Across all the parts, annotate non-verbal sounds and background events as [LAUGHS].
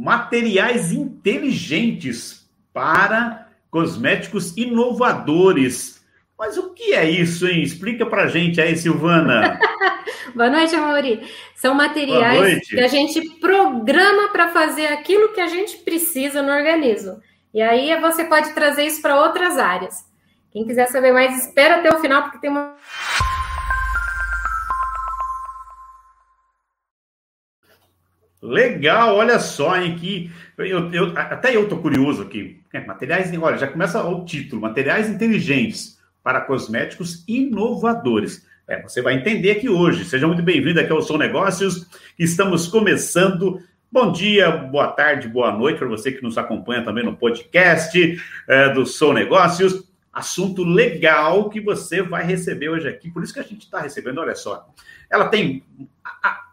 materiais inteligentes para cosméticos inovadores. Mas o que é isso, hein? Explica pra gente aí, Silvana. [LAUGHS] Boa noite, Mauri. São materiais que a gente programa para fazer aquilo que a gente precisa no organismo. E aí você pode trazer isso para outras áreas. Quem quiser saber mais, espera até o final, porque tem uma. Legal, olha só, hein, que eu, eu, até eu tô curioso aqui. É, materiais, olha, já começa o título, materiais inteligentes para cosméticos inovadores. É, você vai entender aqui hoje. Seja muito bem-vindo aqui ao São Negócios. Estamos começando. Bom dia, boa tarde, boa noite para você que nos acompanha também no podcast é, do Sou Negócios. Assunto legal que você vai receber hoje aqui. Por isso que a gente está recebendo, olha só. Ela tem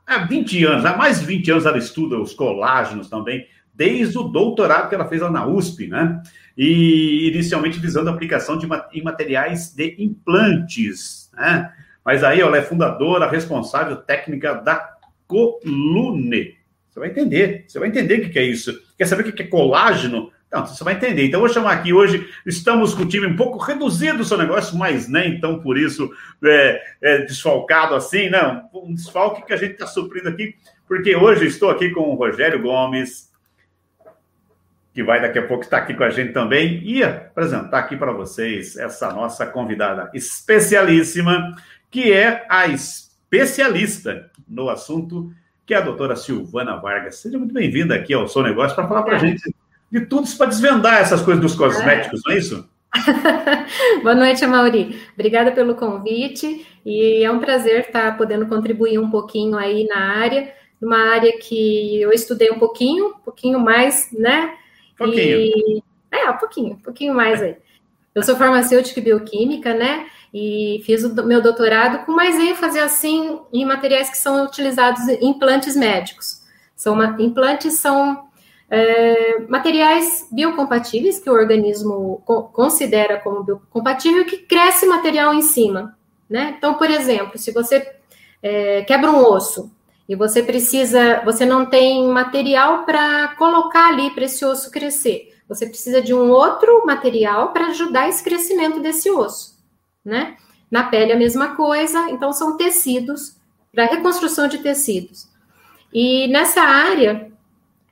há 20 anos, há mais de 20 anos ela estuda os colágenos também, desde o doutorado que ela fez lá na USP, né? E inicialmente visando a aplicação de, em materiais de implantes, né? Mas aí ela é fundadora, responsável técnica da Colune. Você vai entender, você vai entender o que é isso. Quer saber o que é colágeno? Não, você vai entender. Então, eu vou chamar aqui hoje. Estamos com o time um pouco reduzido o seu negócio, mas nem então por isso é, é desfalcado assim, não. Um desfalque que a gente está suprindo aqui, porque hoje estou aqui com o Rogério Gomes, que vai daqui a pouco estar aqui com a gente também, e apresentar aqui para vocês essa nossa convidada especialíssima, que é a especialista no assunto, que é a doutora Silvana Vargas. Seja muito bem-vinda aqui ao Seu Negócio para falar para a gente de tudo para desvendar essas coisas dos cosméticos, é. não é isso? [LAUGHS] Boa noite, Mauri. Obrigada pelo convite e é um prazer estar podendo contribuir um pouquinho aí na área, numa área que eu estudei um pouquinho, um pouquinho mais, né? Pouquinho. E... É, um pouquinho, um pouquinho mais aí. Eu sou farmacêutica e bioquímica, né? E fiz o meu doutorado com mais ênfase assim em materiais que são utilizados em implantes médicos. São uma... implantes são é, materiais biocompatíveis que o organismo co considera como biocompatível que cresce material em cima, né? Então, por exemplo, se você é, quebra um osso e você precisa, você não tem material para colocar ali para esse osso crescer, você precisa de um outro material para ajudar esse crescimento desse osso, né? Na pele a mesma coisa, então são tecidos para reconstrução de tecidos. E nessa área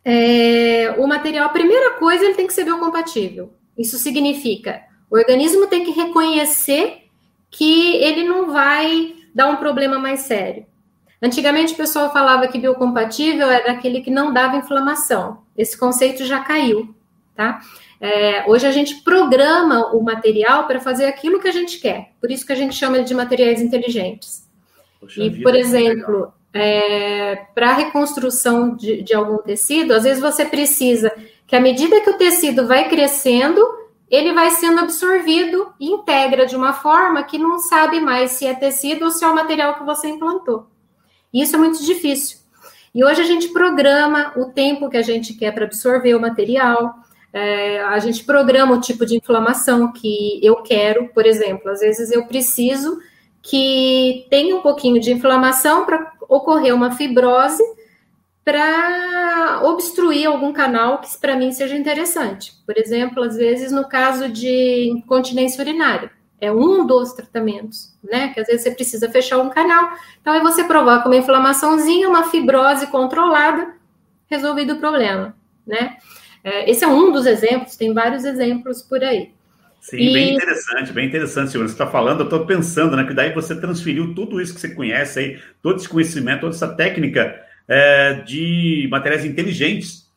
é, o material, a primeira coisa, ele tem que ser biocompatível. Isso significa, o organismo tem que reconhecer que ele não vai dar um problema mais sério. Antigamente o pessoal falava que biocompatível era aquele que não dava inflamação. Esse conceito já caiu, tá? É, hoje a gente programa o material para fazer aquilo que a gente quer. Por isso que a gente chama ele de materiais inteligentes. Poxa e, vida, por exemplo, é, para a reconstrução de, de algum tecido, às vezes você precisa que, à medida que o tecido vai crescendo, ele vai sendo absorvido e integra de uma forma que não sabe mais se é tecido ou se é o material que você implantou. Isso é muito difícil. E hoje a gente programa o tempo que a gente quer para absorver o material, é, a gente programa o tipo de inflamação que eu quero, por exemplo, às vezes eu preciso que tenha um pouquinho de inflamação para ocorrer uma fibrose para obstruir algum canal que para mim seja interessante. Por exemplo, às vezes no caso de incontinência urinária, é um dos tratamentos, né? Que às vezes você precisa fechar um canal, então aí você provoca uma inflamaçãozinha, uma fibrose controlada, resolvido o problema, né? É, esse é um dos exemplos, tem vários exemplos por aí. Sim, e... bem interessante, bem interessante, Silvana. Você está falando, eu estou pensando, né? Que daí você transferiu tudo isso que você conhece aí, todo esse conhecimento, toda essa técnica é, de materiais inteligentes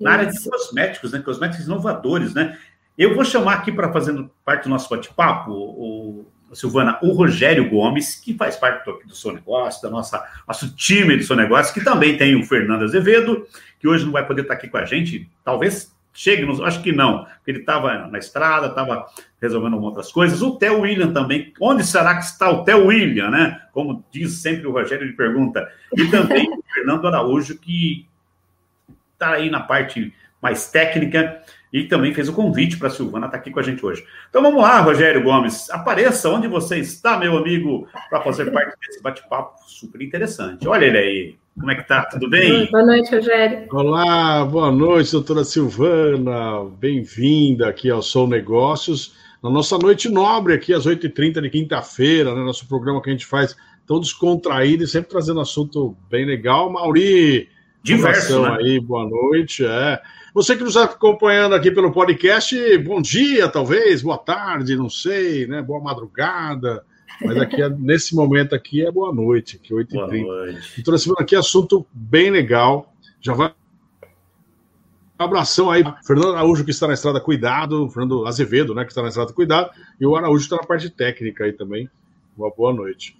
na área de cosméticos, né? Cosméticos inovadores, né? Eu vou chamar aqui para fazer parte do nosso bate-papo, o, o, Silvana, o Rogério Gomes, que faz parte do, do seu negócio, da nossa nosso time do seu negócio, que também tem o Fernando Azevedo, que hoje não vai poder estar aqui com a gente, talvez chegue, acho que não, porque ele estava na estrada, estava resolvendo outras coisas. O Theo William também, onde será que está o Theo William, né? Como diz sempre o Rogério, ele pergunta. E também o [LAUGHS] Fernando Araújo, que está aí na parte mais técnica e também fez o convite para a Silvana estar tá aqui com a gente hoje. Então vamos lá, Rogério Gomes, apareça onde você está, meu amigo, para fazer parte desse bate-papo super interessante. Olha ele aí. Como é que tá? Tudo bem? Boa noite, Rogério. Olá, boa noite, doutora Silvana. Bem-vinda aqui ao Sou Negócios. Na nossa noite nobre aqui, às 8h30 de quinta-feira, né? Nosso programa que a gente faz tão descontraído e sempre trazendo assunto bem legal. Mauri, diverso, né? aí, boa noite. É. Você que nos está acompanhando aqui pelo podcast, bom dia, talvez, boa tarde, não sei, né? Boa madrugada. Mas aqui, nesse momento aqui, é boa noite, aqui 8h30. Doutora Silvana, aqui assunto bem legal. Já vai um abração aí, Fernando Araújo, que está na estrada, cuidado. Fernando Azevedo, né, que está na estrada, cuidado. E o Araújo está na parte técnica aí também. Uma boa noite.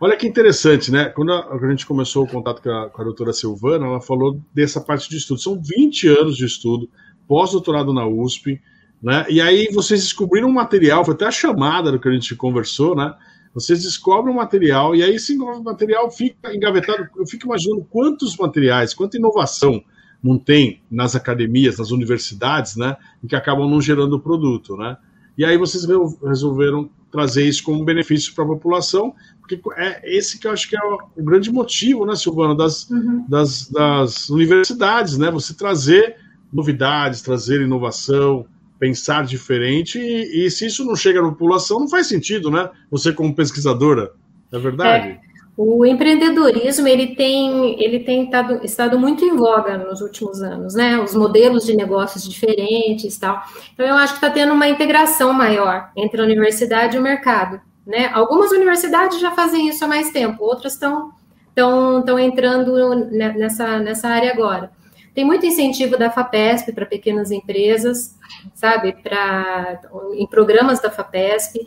Olha que interessante, né? Quando a, gente começou o contato com a, com a doutora Silvana, ela falou dessa parte de estudo. São 20 anos de estudo, pós-doutorado na USP, né? E aí vocês descobriram um material, foi até a chamada do que a gente conversou, né? Vocês descobrem um material, e aí esse material fica engavetado. Eu fico imaginando quantos materiais, quanta inovação não tem nas academias, nas universidades, né? E que acabam não gerando produto, né? E aí vocês resolveram trazer isso como benefício para a população, porque é esse que eu acho que é o grande motivo, né, Silvana, das, uhum. das, das universidades, né? Você trazer novidades, trazer inovação, pensar diferente, e, e, se isso não chega na população, não faz sentido, né? Você como pesquisadora, é verdade? É. O empreendedorismo ele tem, ele tem estado, muito em voga nos últimos anos, né? Os modelos de negócios diferentes, tal. Então eu acho que está tendo uma integração maior entre a universidade e o mercado, né? Algumas universidades já fazem isso há mais tempo, outras estão estão entrando nessa nessa área agora. Tem muito incentivo da FAPESP para pequenas empresas, sabe? Para em programas da FAPESP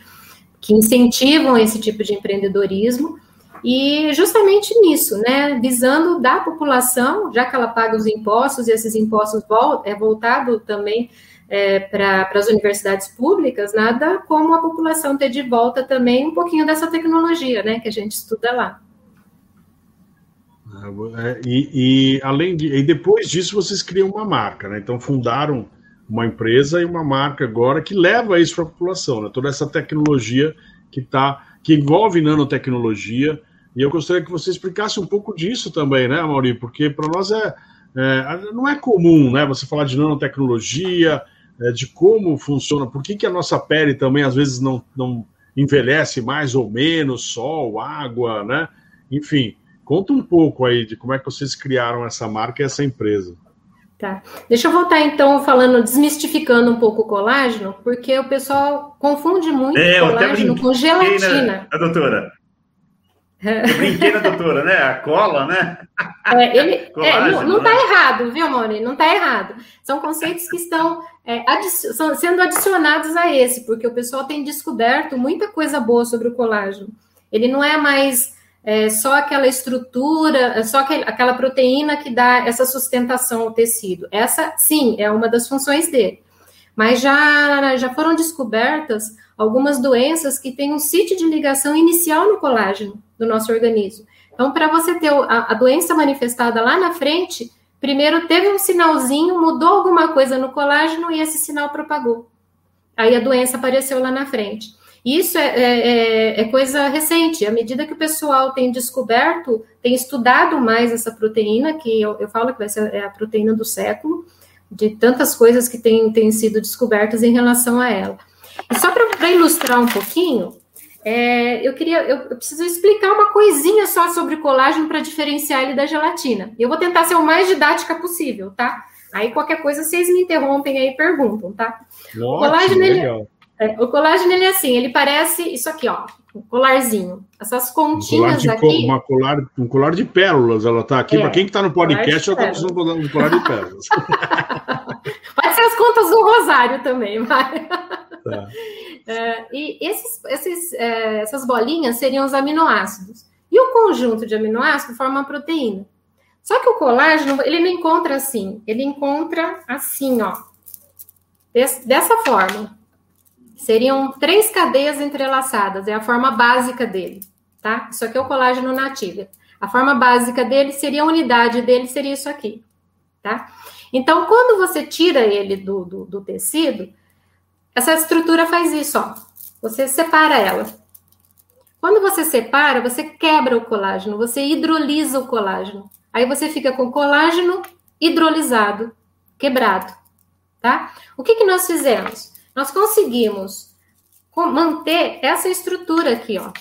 que incentivam esse tipo de empreendedorismo. E justamente nisso, né, visando da população, já que ela paga os impostos, e esses impostos é voltado também é, para as universidades públicas, nada como a população ter de volta também um pouquinho dessa tecnologia, né, que a gente estuda lá. É, e, e, além de, e depois disso vocês criam uma marca, né? Então fundaram uma empresa e uma marca agora que leva isso para a população, né? Toda essa tecnologia que tá, que envolve nanotecnologia, e eu gostaria que você explicasse um pouco disso também, né, Mauri? Porque para nós é, é, não é comum, né? Você falar de nanotecnologia, é, de como funciona, por que, que a nossa pele também às vezes não, não envelhece mais ou menos, sol, água, né? Enfim, conta um pouco aí de como é que vocês criaram essa marca e essa empresa. Tá. Deixa eu voltar então falando, desmistificando um pouco o colágeno, porque o pessoal confunde muito é, colágeno com gelatina. Né, [LAUGHS] a doutora. Eu brinquei na doutora, né? A cola, né? É, ele, é, [LAUGHS] não está né? errado, viu, Moni? Não está errado. São conceitos que estão é, sendo adicionados a esse, porque o pessoal tem descoberto muita coisa boa sobre o colágeno. Ele não é mais é, só aquela estrutura, é só aquela proteína que dá essa sustentação ao tecido. Essa, sim, é uma das funções dele. Mas já, já foram descobertas algumas doenças que têm um sítio de ligação inicial no colágeno do nosso organismo. Então, para você ter a, a, doença manifestada lá na frente, primeiro teve um sinalzinho, mudou alguma coisa no colágeno e esse sinal propagou. Aí a doença apareceu lá na frente. Isso é, é, é, é coisa recente. À medida que o pessoal tem descoberto, tem estudado mais essa proteína, que eu, eu falo que vai ser é a proteína do século, de tantas coisas que têm, têm sido descobertas em relação a ela. E só para ilustrar um pouquinho, é, eu queria, eu, eu, preciso explicar uma coisinha só sobre colágeno para diferenciar ele da gelatina. Eu vou tentar ser o mais didática possível, tá? Aí qualquer coisa vocês me interrompem aí e perguntam, tá? O colágeno, ele, é, o colágeno ele é assim, ele parece isso aqui, ó, um colarzinho. Essas continhas um aqui. Uma colar, um colar de pérolas, ela tá aqui. É, para quem está no podcast, ela está precisando um colar de pérolas. [LAUGHS] Pode ser as contas do Rosário também, [LAUGHS] vai. Tá. É, e esses, esses, é, essas bolinhas seriam os aminoácidos. E o conjunto de aminoácidos forma uma proteína. Só que o colágeno, ele não encontra assim. Ele encontra assim, ó. Des, dessa forma. Seriam três cadeias entrelaçadas. É a forma básica dele, tá? Isso aqui é o colágeno nativo. A forma básica dele seria a unidade dele, seria isso aqui, tá? Então, quando você tira ele do, do, do tecido, essa estrutura faz isso, ó. Você separa ela. Quando você separa, você quebra o colágeno, você hidrolisa o colágeno. Aí você fica com colágeno hidrolisado, quebrado, tá? O que, que nós fizemos? Nós conseguimos manter essa estrutura aqui, ó.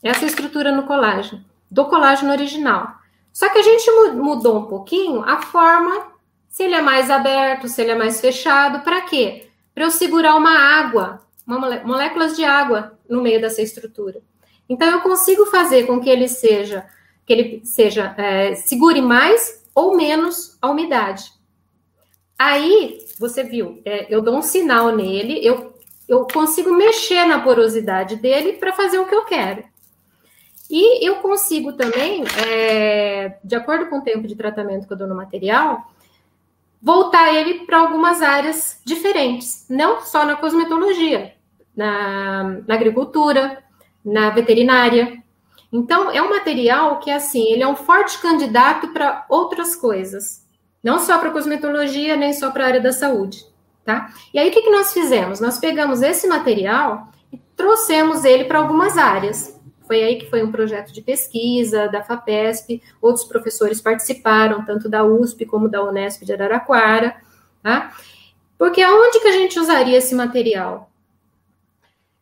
Essa estrutura no colágeno, do colágeno original. Só que a gente mudou um pouquinho a forma, se ele é mais aberto, se ele é mais fechado, para quê? Para eu segurar uma água, uma moléculas de água no meio dessa estrutura. Então eu consigo fazer com que ele seja, que ele seja é, segure mais ou menos a umidade. Aí você viu, é, eu dou um sinal nele, eu, eu consigo mexer na porosidade dele para fazer o que eu quero. E eu consigo também, é, de acordo com o tempo de tratamento que eu dou no material, voltar ele para algumas áreas diferentes, não só na cosmetologia, na, na agricultura, na veterinária. Então, é um material que, assim, ele é um forte candidato para outras coisas, não só para cosmetologia, nem só para a área da saúde, tá? E aí, o que, que nós fizemos? Nós pegamos esse material e trouxemos ele para algumas áreas. Foi aí que foi um projeto de pesquisa da FAPESP, outros professores participaram, tanto da USP como da Unesp de Araraquara, tá? Porque aonde que a gente usaria esse material?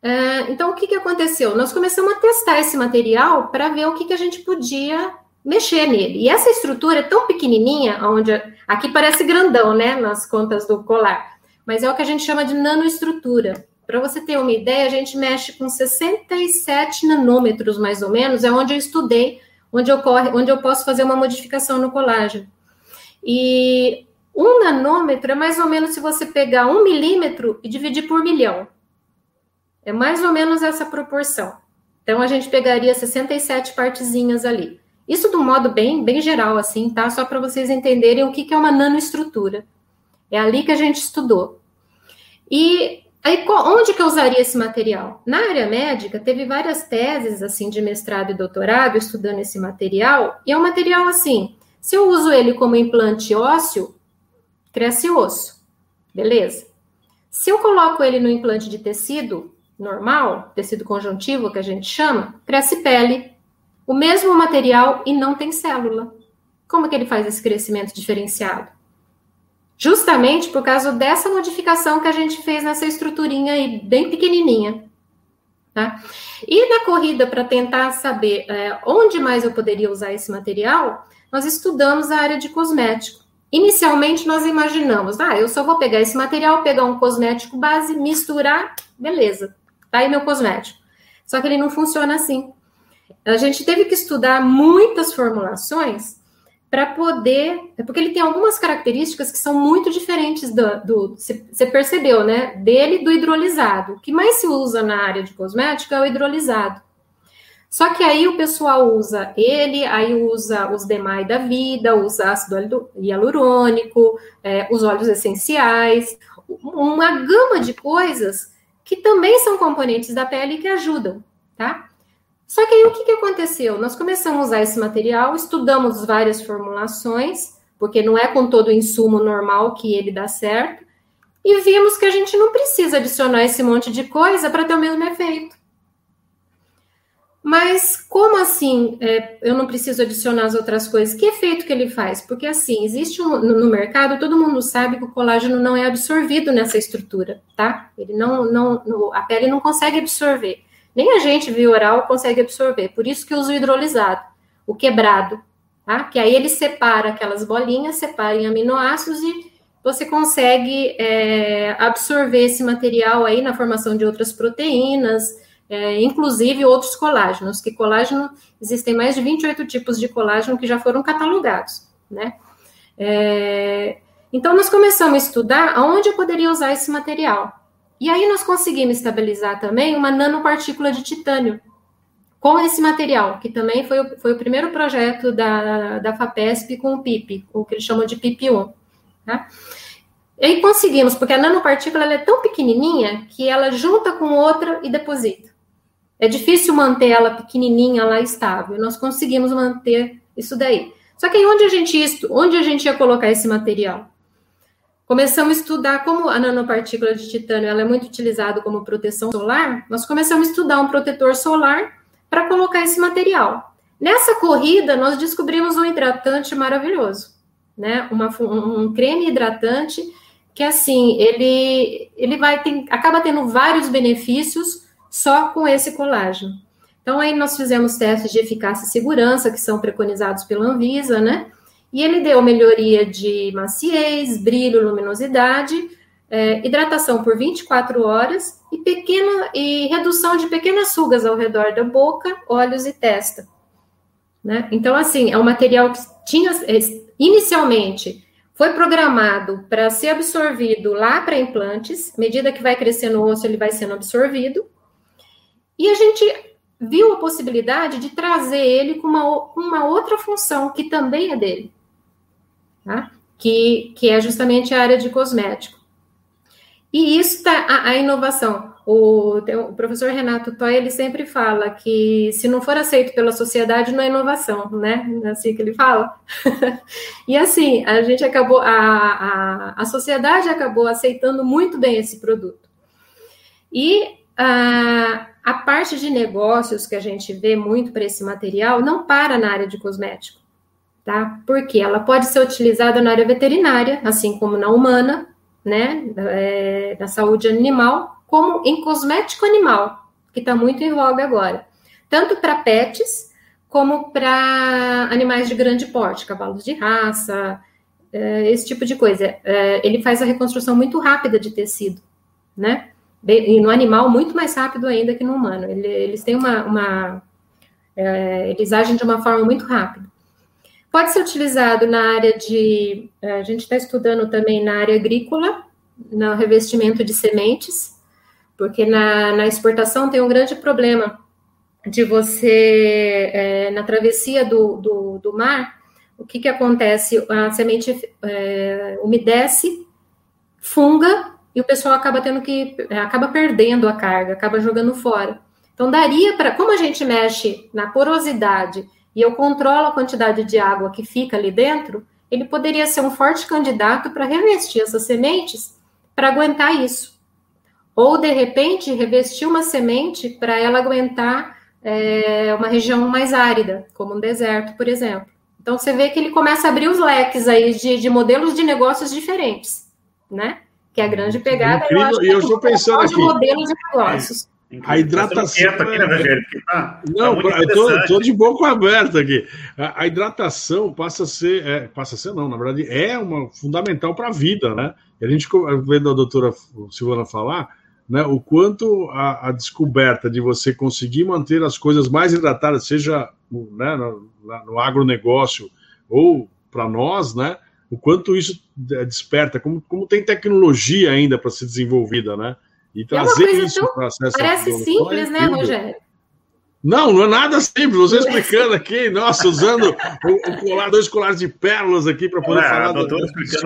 É, então, o que, que aconteceu? Nós começamos a testar esse material para ver o que, que a gente podia mexer nele. E essa estrutura é tão pequenininha, onde aqui parece grandão, né, nas contas do colar, mas é o que a gente chama de nanoestrutura. Para você ter uma ideia, a gente mexe com 67 nanômetros, mais ou menos, é onde eu estudei, onde, ocorre, onde eu posso fazer uma modificação no colágeno. E um nanômetro é mais ou menos se você pegar um milímetro e dividir por milhão. É mais ou menos essa proporção. Então, a gente pegaria 67 partezinhas ali. Isso de um modo bem, bem geral, assim, tá? Só para vocês entenderem o que, que é uma nanoestrutura. É ali que a gente estudou. E aí, onde que eu usaria esse material? Na área médica, teve várias teses, assim, de mestrado e doutorado estudando esse material. E é um material, assim, se eu uso ele como implante ósseo, cresce osso. Beleza? Se eu coloco ele no implante de tecido, normal, tecido conjuntivo que a gente chama, cresce pele, o mesmo material e não tem célula. Como que ele faz esse crescimento diferenciado? Justamente por causa dessa modificação que a gente fez nessa estruturinha aí, bem pequenininha. Tá? E na corrida para tentar saber é, onde mais eu poderia usar esse material, nós estudamos a área de cosmético. Inicialmente nós imaginamos, ah, eu só vou pegar esse material, pegar um cosmético base, misturar, beleza, tá aí meu cosmético. Só que ele não funciona assim. A gente teve que estudar muitas formulações para poder. É porque ele tem algumas características que são muito diferentes do. você percebeu, né? Dele do hidrolisado. O que mais se usa na área de cosmética é o hidrolisado. Só que aí o pessoal usa ele, aí usa os demais da vida, usa ácido hialurônico, é, os óleos essenciais, uma gama de coisas que também são componentes da pele que ajudam, tá? Só que aí o que, que aconteceu? Nós começamos a usar esse material, estudamos várias formulações, porque não é com todo o insumo normal que ele dá certo, e vimos que a gente não precisa adicionar esse monte de coisa para ter o mesmo efeito. Mas como assim é, eu não preciso adicionar as outras coisas? Que efeito que ele faz? Porque assim, existe um, no, mercado, todo mundo sabe que o colágeno não é absorvido nessa estrutura, tá? Ele não, não, a pele não consegue absorver. Nem a gente via oral consegue absorver. Por isso que usa o hidrolisado, o quebrado, tá? Que aí ele separa aquelas bolinhas, separa em aminoácidos e você consegue é, absorver esse material aí na formação de outras proteínas, é, inclusive outros colágenos, que colágeno, existem mais de 28 tipos de colágeno que já foram catalogados, né? É, então, nós começamos a estudar aonde eu poderia usar esse material. E aí nós conseguimos estabilizar também uma nanopartícula de titânio com esse material, que também foi o, foi o primeiro projeto da, da FAPESP com o PIP, o que eles chamam de PIP1, tá? E aí conseguimos, porque a nanopartícula é tão pequenininha que ela junta com outra e deposita. É difícil manter ela pequenininha lá estável. Nós conseguimos manter isso daí. Só que onde a gente onde a gente ia colocar esse material? Começamos a estudar como a nanopartícula de titânio ela é muito utilizada como proteção solar. Nós começamos a estudar um protetor solar para colocar esse material. Nessa corrida, nós descobrimos um hidratante maravilhoso, né? Uma, um creme hidratante que, assim, ele, ele vai ter, acaba tendo vários benefícios só com esse colágeno. Então, aí nós fizemos testes de eficácia e segurança, que são preconizados pela Anvisa, né? E ele deu melhoria de maciez, brilho, luminosidade, é, hidratação por 24 horas e, pequena, e redução de pequenas rugas ao redor da boca, olhos e testa. Né? Então, assim, é um material que tinha é, inicialmente foi programado para ser absorvido lá para implantes, à medida que vai crescendo o osso, ele vai sendo absorvido. E a gente viu a possibilidade de trazer ele com uma, uma outra função que também é dele, tá? que, que é justamente a área de cosmético. E isso está a, a, inovação. O, o, professor Renato Toy, ele sempre fala que se não for aceito pela sociedade, não é inovação, né? É assim que ele fala. [LAUGHS] e assim, a gente acabou, a, a, a sociedade acabou aceitando muito bem esse produto. E a, a parte de negócios que a gente vê muito para esse material não para na área de cosmético, tá? Porque ela pode ser utilizada na área veterinária, assim como na humana, né, é, da saúde animal, como em cosmético animal, que está muito em voga agora. Tanto para pets, como para animais de grande porte, cavalos de raça, é, esse tipo de coisa. É, ele faz a reconstrução muito rápida de tecido, né? E no animal, muito mais rápido ainda que no humano. Ele, eles têm uma. uma é, eles agem de uma forma muito rápida. Pode ser utilizado na área de. Eh, a gente está estudando também na área agrícola, no revestimento de sementes, porque na, na exportação tem um grande problema de você, é, na travessia do, do, do, mar, o que, que acontece? A semente é, umedece, funga, e o pessoal acaba tendo que. acaba perdendo a carga, acaba jogando fora. Então, daria para. Como a gente mexe na porosidade e eu controlo a quantidade de água que fica ali dentro, ele poderia ser um forte candidato para revestir essas sementes para aguentar isso. Ou, de repente, revestir uma semente para ela aguentar é, uma região mais árida, como um deserto, por exemplo. Então, você vê que ele começa a abrir os leques aí de, de modelos de negócios diferentes, né? Que é a grande pegada. Incrível, eu, acho, eu estou pensando aqui. modelos de negócios. A hidratação. Aqui, né, Rogério? Tá, não, tá eu tô, de boca aberta aqui. A, a, hidratação passa a ser, é, passa a ser não, na verdade, é uma fundamental para a vida, né? E a gente vendo a doutora Silvana falar, né, o quanto a, a, descoberta de você conseguir manter as coisas mais hidratadas, seja né, no, no agronegócio ou para nós, né? O quanto isso desperta, como, como tem tecnologia ainda para ser desenvolvida, né? E trazer é isso para acesso Parece simples, é né, Rogério? Não, não é nada simples. Você explicando aqui, nossa, usando o, o colar, dois colares de pérolas aqui para poder é, falar do,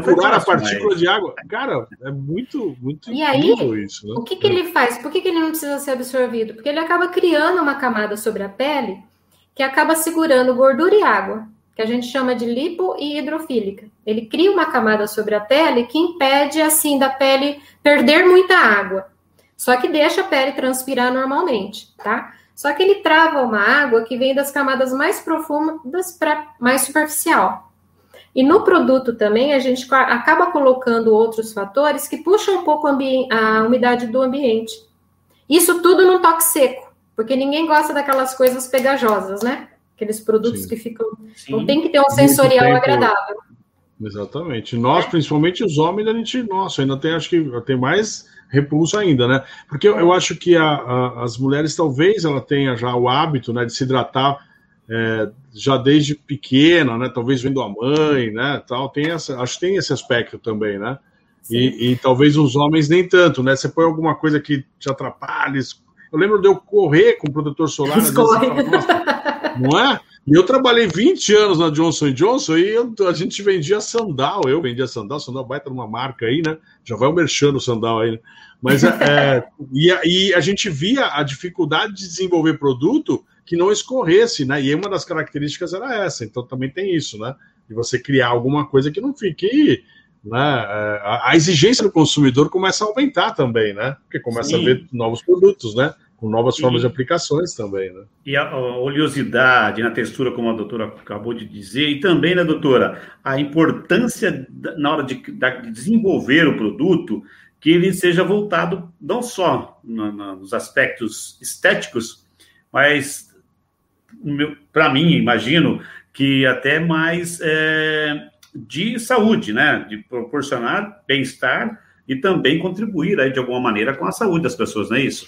curar a partícula mas... de água. Cara, é muito, muito e aí, isso. Né? O que, que ele faz? Por que, que ele não precisa ser absorvido? Porque ele acaba criando uma camada sobre a pele que acaba segurando gordura e água, que a gente chama de lipo e hidrofílica. Ele cria uma camada sobre a pele que impede, assim, da pele perder muita água. Só que deixa a pele transpirar normalmente, tá? Só que ele trava uma água que vem das camadas mais profundas para mais superficial. E no produto também a gente acaba colocando outros fatores que puxam um pouco a umidade do ambiente. Isso tudo num toque seco, porque ninguém gosta daquelas coisas pegajosas, né? Aqueles produtos Sim. que ficam. Sim. Não tem que ter um sensorial agradável. Exatamente. Nós, principalmente os homens, a gente, nossa, ainda tem, acho que tem mais repulso ainda, né? Porque eu, eu acho que a, a, as mulheres talvez ela tenha já o hábito, né, de se hidratar é, já desde pequena, né? Talvez vendo a mãe, né? Tal, tem essa, acho que tem esse aspecto também, né? E, e, talvez os homens nem tanto, né? Você põe alguma coisa que te atrapalhe. Eu lembro de eu correr com protetor solar, vezes, não é? [LAUGHS] E eu trabalhei 20 anos na Johnson Johnson e eu, a gente vendia sandal. Eu vendia sandal, sandal baita numa marca aí, né? Já vai o merchan sandal aí. Né? Mas é, é [LAUGHS] e, e, a gente via a dificuldade de desenvolver produto que não escorresse, né? E uma das características era essa. Então também tem isso, né? De você criar alguma coisa que não fique. Né? É, a exigência do consumidor começa a aumentar também, né? Porque começa Sim. a ver novos produtos, né? Com novas formas e, de aplicações também, né? E a, oleosidade na textura, como a doutora acabou de dizer, e também, né, doutora, a importância da, na hora de, de, desenvolver o produto, que ele seja voltado não só na, na, nos aspectos estéticos, mas para mim, imagino que até mais é, de saúde, né? De proporcionar bem-estar e também contribuir aí, de alguma maneira com a saúde das pessoas, não é isso?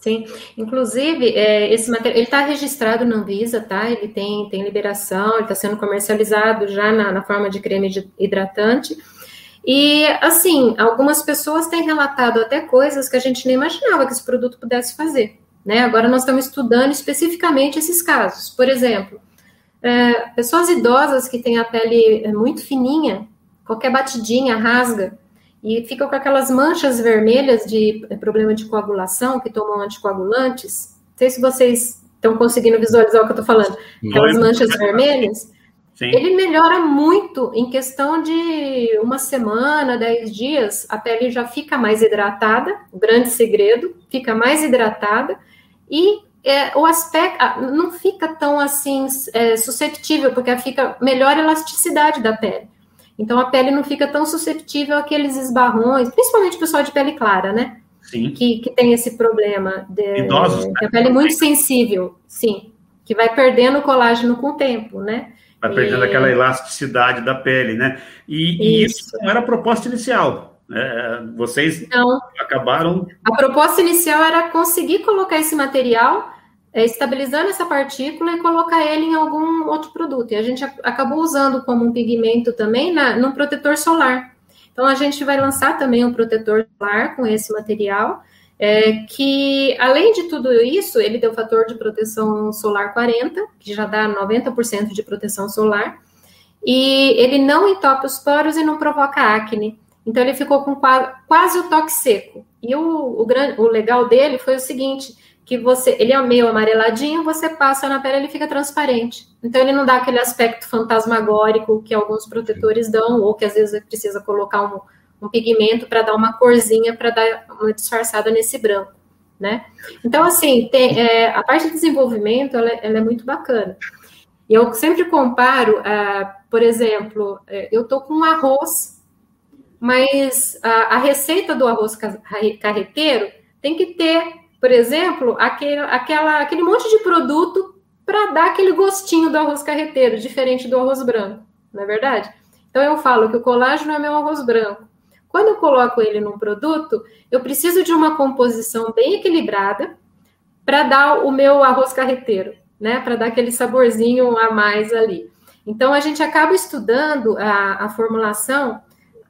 Sim, inclusive, é, esse material, ele está registrado na Anvisa, tá? Ele tem, tem liberação, ele está sendo comercializado já na, na forma de creme de hidratante. E, assim, algumas pessoas têm relatado até coisas que a gente nem imaginava que esse produto pudesse fazer, né? Agora nós estamos estudando especificamente esses casos. Por exemplo, é, pessoas idosas que têm a pele é, muito fininha, qualquer batidinha rasga, e ficam com aquelas manchas vermelhas de é, problema de coagulação, que tomam anticoagulantes. Não sei se vocês estão conseguindo visualizar o que eu estou falando. Aquelas manchas vermelhas. Sim. Ele melhora muito em questão de uma semana, dez dias, a pele já fica mais hidratada, o grande segredo, fica mais hidratada, e é, o aspecto não fica tão assim é, susceptível, porque fica melhor elasticidade da pele. Então a pele não fica tão susceptível àqueles esbarrões, principalmente o pessoal de pele clara, né? Sim. Que, que tem esse problema. De, Idosos, né? A pele é muito sensível, sim. Que vai perdendo colágeno com o tempo, né? Vai perdendo e... aquela elasticidade da pele, né? E isso, e isso não era a proposta inicial. É, vocês não. acabaram. A proposta inicial era conseguir colocar esse material estabilizando essa partícula e colocar ele em algum outro produto. E a gente acabou usando como um pigmento também na, no protetor solar. Então, a gente vai lançar também um protetor solar com esse material, é, que, além de tudo isso, ele o fator de proteção solar 40, que já dá 90% de proteção solar, e ele não entope os poros e não provoca acne. Então, ele ficou com quase, quase o toque seco. E o, o, o legal dele foi o seguinte, que você, ele é meio amareladinho, você passa na pele, ele fica transparente. Então ele não dá aquele aspecto fantasmagórico que alguns protetores dão, ou que às vezes precisa colocar um, um pigmento para dar uma corzinha, para dar uma disfarçada nesse branco, né? Então, assim, tem, é, a parte de desenvolvimento, ela, ela, é muito bacana. E eu sempre comparo, uh, por exemplo, é, eu tô com um arroz, mas a, a receita do arroz carreteiro tem que ter por exemplo, aquele, aquela, aquele monte de produto para dar aquele gostinho do arroz carreteiro, diferente do arroz branco, não é verdade? Então eu falo que o colágeno é meu arroz branco. Quando eu coloco ele num produto, eu preciso de uma composição bem equilibrada para dar o meu arroz carreteiro, né? Para dar aquele saborzinho a mais ali. Então a gente acaba estudando a, a formulação.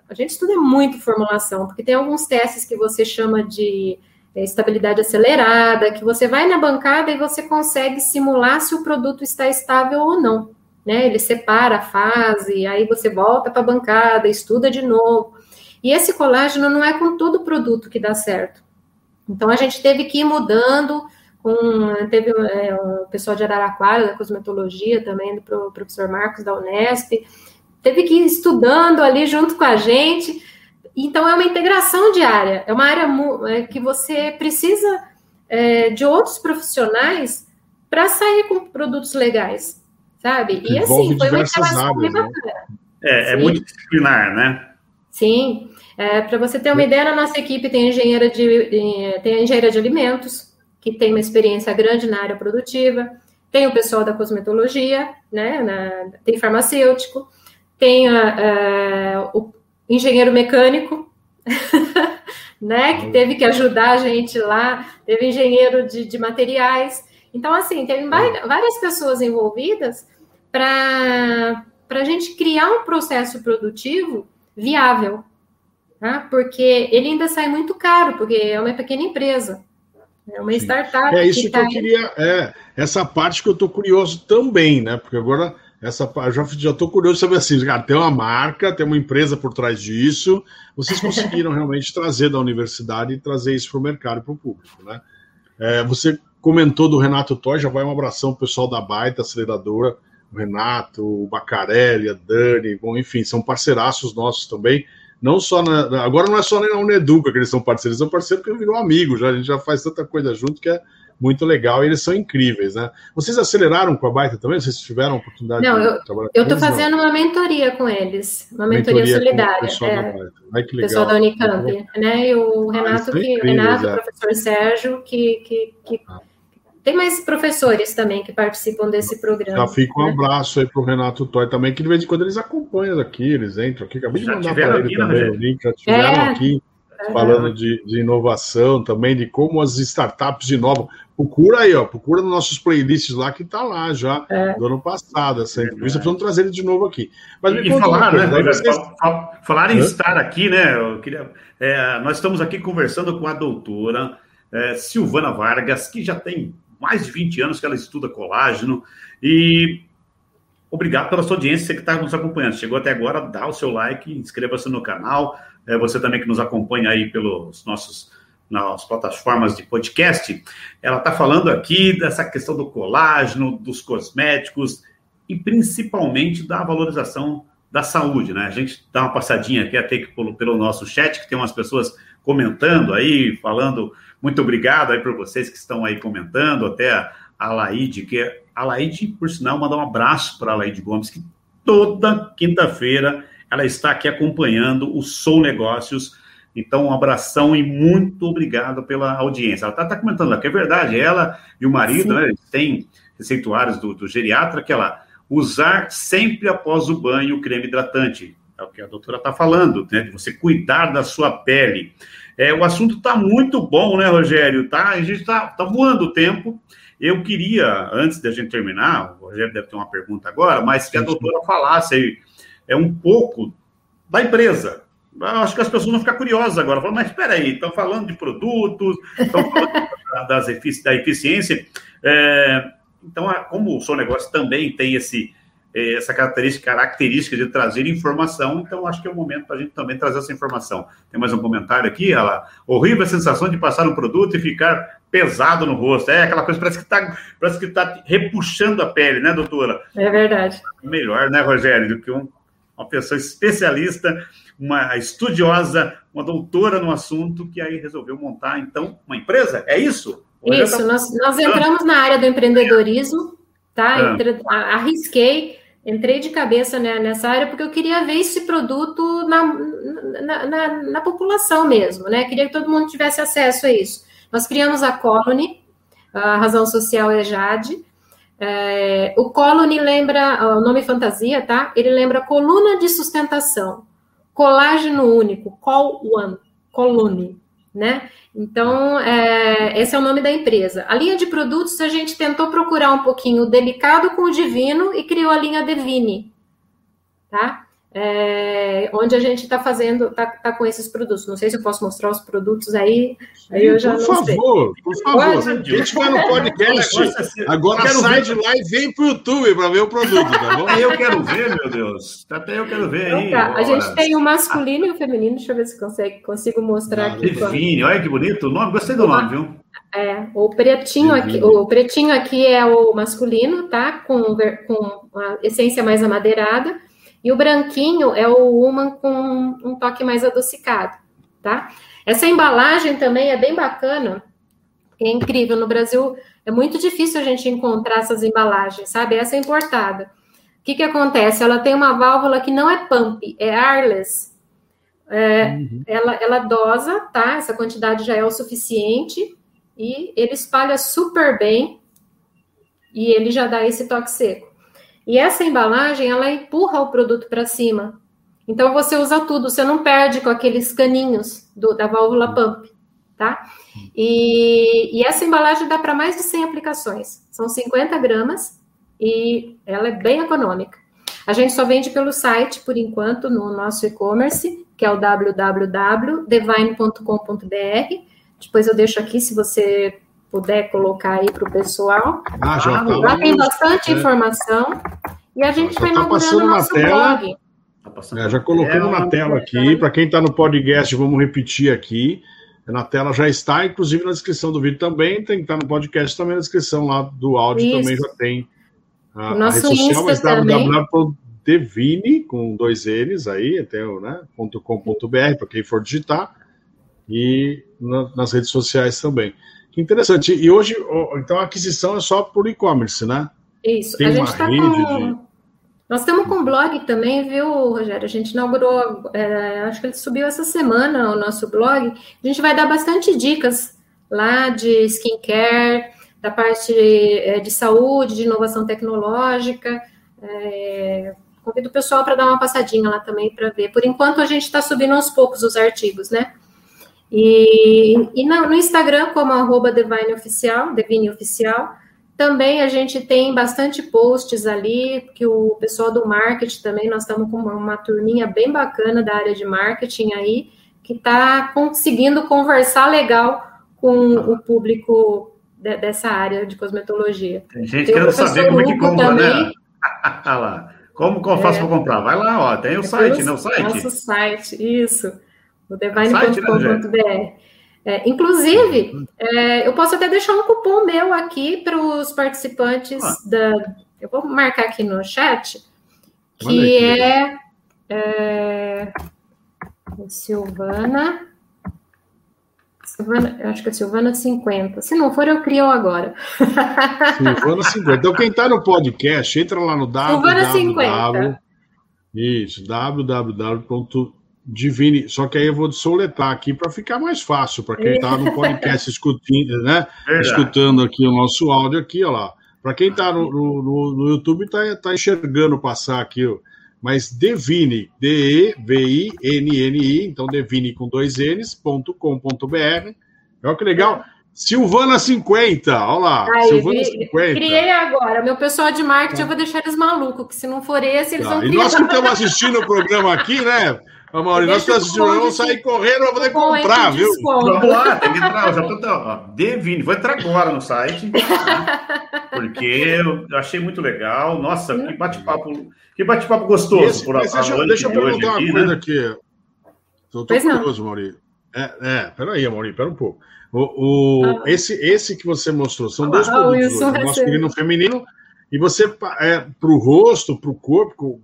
A gente estuda muito formulação, porque tem alguns testes que você chama de estabilidade acelerada, que você vai na bancada e você consegue simular se o produto está estável ou não. Né? Ele separa a fase, aí você volta para a bancada, estuda de novo. E esse colágeno não é com todo produto que dá certo. Então a gente teve que ir mudando. Com, teve é, o pessoal de Araraquara, da cosmetologia também, do professor Marcos da Unesp, teve que ir estudando ali junto com a gente então, é uma integração diária, é uma área é, que você precisa é, de outros profissionais para sair com produtos legais, sabe? E assim, foi uma integração muito né? É, é muito disciplinar, né? Sim. É, para você ter uma ideia, na nossa equipe tem engenheira de, tem engenheira de alimentos, que tem uma experiência grande na área produtiva, tem o pessoal da cosmetologia, né? Na, tem farmacêutico, tem a, a, o engenheiro mecânico, [LAUGHS] né, que teve que ajudar a gente lá, teve engenheiro de, de materiais. Então, assim, teve várias pessoas envolvidas para a gente criar um processo produtivo viável, tá? porque ele ainda sai muito caro, porque é uma pequena empresa. É uma Sim. startup. É isso que, que tá... eu queria. É, essa parte que eu estou curioso também, né? Porque agora essa, já já estou curioso saber assim, cara, tem uma marca, tem uma empresa por trás disso. Vocês [LAUGHS] conseguiram realmente trazer da universidade e trazer isso para o mercado e para o público, né? É, você comentou do Renato Toy, já vai um abração pro pessoal da Baita Aceleradora, o Renato, o Bacarelli, a Dani, bom, enfim, são parceiraços nossos também. não só na, agora não é só na Uneduca que eles são parceiros, eles são parceiros porque virou amigo, já, a gente já faz tanta coisa junto que é muito legal e eles são incríveis, né? Vocês aceleraram com a Baita também? Vocês tiveram a oportunidade não, de eu, trabalhar eu estou fazendo não? uma mentoria com eles, uma mentoria, mentoria solidária. pessoal, é, da Ai, que legal. pessoal da Unicamp, né? E o ah, Renato, ah, que, incríveis, Renato, é. o professor Sérgio, que, que, que ah. Tem mais professores também que participam desse programa. Já fica um né? abraço aí para o Renato Toy também, que de vez em quando eles acompanham aqui, eles entram aqui. Acabei de mandar para ele também o link, já tiveram é. aqui falando de, de, inovação também, de como as startups inovam. Procura aí, ó, procura nos nossos playlists lá que está lá já é. do ano passado. Essa entrevista, precisamos trazer ele de novo aqui. Mas e, falar, né, vocês... falar em Hã? estar aqui, né? Eu queria, é, nós estamos aqui conversando com a doutora é, Silvana Vargas, que já tem mais de 20 anos que ela estuda colágeno. E obrigado pela sua audiência, que está nos acompanhando. Chegou até agora, dá o seu like, inscreva-se no canal. É, você também que nos acompanha aí pelos nossos nas plataformas de podcast, ela está falando aqui dessa questão do colágeno, dos cosméticos e principalmente da valorização da saúde, né? A gente dá uma passadinha aqui até que pelo, pelo nosso chat, que tem umas pessoas comentando aí, falando muito obrigado aí para vocês que estão aí comentando, até a Laide, que é, a Laide, por sinal, mandar um abraço para a Laide Gomes, que toda quinta-feira ela está aqui acompanhando o Sou Negócios. Então, um abração e muito obrigado pela audiência. Ela está tá comentando lá que é verdade, ela e o marido, né, têm receituários do, do geriatra que ela usar sempre após o banho o creme hidratante. É o que a doutora está falando, né? De você cuidar da sua pele. É, o assunto está muito bom, né, Rogério? Tá, a gente está tá voando o tempo. Eu queria, antes da gente terminar, o Rogério deve ter uma pergunta agora, mas que a doutora falasse aí é um pouco da empresa. Eu acho que as pessoas vão ficar curiosas agora. Falam, mas espera aí, estão falando de produtos, estão falando [LAUGHS] das efici da eficiência. É, então, como o seu negócio também tem esse, é, essa característica, característica de trazer informação, então acho que é o momento para a gente também trazer essa informação. Tem mais um comentário aqui, ela, horrível a sensação de passar um produto e ficar pesado no rosto. É aquela coisa, parece que está parece que tá repuxando a pele, né, doutora? É verdade. Melhor, né, Rogério, do que um, uma pessoa especialista, uma estudiosa, uma doutora no assunto, que aí resolveu montar, então, uma empresa? É isso? Isso, tá... nós, nós entramos na área do empreendedorismo, tá? Ah. Arrisquei entrei de cabeça né, nessa área porque eu queria ver esse produto na, na, na, na, população mesmo, né? Queria que todo mundo tivesse acesso a isso. Nós criamos a Colony, a razão social é Jade. É, o Colony lembra, o nome fantasia, tá? Ele lembra coluna de sustentação, colágeno único, Col One, Colony, né? Então, é, esse é o nome da empresa. A linha de produtos, a gente tentou procurar um pouquinho o delicado com o divino e criou a linha Devine, tá? É, onde a gente está fazendo, está tá com esses produtos. Não sei se eu posso mostrar os produtos aí. aí eu já por favor, sei. por favor. Quem estiver no [LAUGHS] podcast, assim, agora sai de lá e vem para o YouTube para ver o produto, tá bom? Eu quero ver, meu Deus. Até eu quero ver então, aí. Tá. A gente tem o masculino e o feminino. Deixa eu ver se consegue, consigo mostrar ah, aqui. Define, olha que bonito. O nome, gostei do nome, viu? É, o pretinho aqui, o pretinho aqui é o masculino, tá? Com, com a essência mais amadeirada. E o branquinho é o Human com um toque mais adocicado, tá? Essa embalagem também é bem bacana, é incrível. No Brasil é muito difícil a gente encontrar essas embalagens, sabe? Essa é importada. O que, que acontece? Ela tem uma válvula que não é pump, é airless. É, uhum. ela, ela dosa, tá? Essa quantidade já é o suficiente e ele espalha super bem e ele já dá esse toque seco. E essa embalagem, ela empurra o produto para cima. Então, você usa tudo, você não perde com aqueles caninhos do, da válvula pump, tá? E, e essa embalagem dá para mais de 100 aplicações. São 50 gramas e ela é bem econômica. A gente só vende pelo site, por enquanto, no nosso e-commerce, que é o www.devine.com.br. Depois eu deixo aqui, se você puder colocar aí para o pessoal. Ah, já tá lá tem bastante é. informação. E a gente vai tá passando na tela. blog. Tá é, já colocamos na tela aqui. Para quem está no podcast, vamos repetir aqui. Na tela já está, inclusive na descrição do vídeo também. Tem que estar tá no podcast também na descrição lá do áudio Isso. também já tem. A, o nosso a rede social, Insta mas também. Devine, com dois N's aí, até o né, .com.br, para quem for digitar, e na, nas redes sociais também. Que interessante. E hoje, então, a aquisição é só por e-commerce, né? Isso. Tem a gente está com... De... Nós estamos com um blog também, viu, Rogério? A gente inaugurou, é, acho que ele subiu essa semana o nosso blog. A gente vai dar bastante dicas lá de skincare, da parte de, é, de saúde, de inovação tecnológica. É, convido o pessoal para dar uma passadinha lá também para ver. Por enquanto, a gente está subindo aos poucos os artigos, né? E, e no, no Instagram, como arroba Divine Oficial, Divine Oficial, também a gente tem bastante posts ali, que o pessoal do marketing também, nós estamos com uma, uma turminha bem bacana da área de marketing aí, que está conseguindo conversar legal com o público de, dessa área de cosmetologia. Tem gente tem querendo saber como é que compra, né? também. né? [LAUGHS] Olha lá. Como que eu faço é. para comprar? Vai lá, ó, tem o é site, né? O site. Nosso site, isso. O divine.com.br. Né, é, inclusive, é, eu posso até deixar um cupom meu aqui para os participantes ah. da. Eu vou marcar aqui no chat, que é, é, Silvana. Silvana, acho que é Silvana 50. Se não for, eu crio agora. [LAUGHS] Silvana 50. Então, quem está no podcast, entra lá no www. Silvana 50. Isso, www Divine, só que aí eu vou soletar aqui para ficar mais fácil para quem está no [LAUGHS] podcast escutando, né? Escutando aqui o nosso áudio aqui, ó lá. Para quem está no, no, no, YouTube está tá enxergando passar aqui, ó. mas Devine, D-E-V-I-N-N-I, então Devine com dois N's.com.br. Olha que legal. Silvana 50, olha lá. Aí, Silvana 50. Criei agora. Meu pessoal de marketing, eu vou deixar eles malucos, que se não for esse, eles tá. vão criar. E nós que estamos assistindo o programa aqui, né? Ô, Mauri, nós vamos sair correndo para poder comprar, viu? Vamos lá, tem que entrar. Já tô, ó, Devine, vou entrar agora no site, tá? porque eu achei muito legal. Nossa, que bate-papo, que bate-papo gostoso. Esse, por deixa, deixa eu perguntar uma coisa né? aqui. Estou curioso, Mauri. É, é, peraí, Mauri, pera um pouco. O, o ah. esse, esse que você mostrou são ah, dois produtos, o masculino e feminino, e você, é, para o rosto, para o corpo,